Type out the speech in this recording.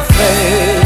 飞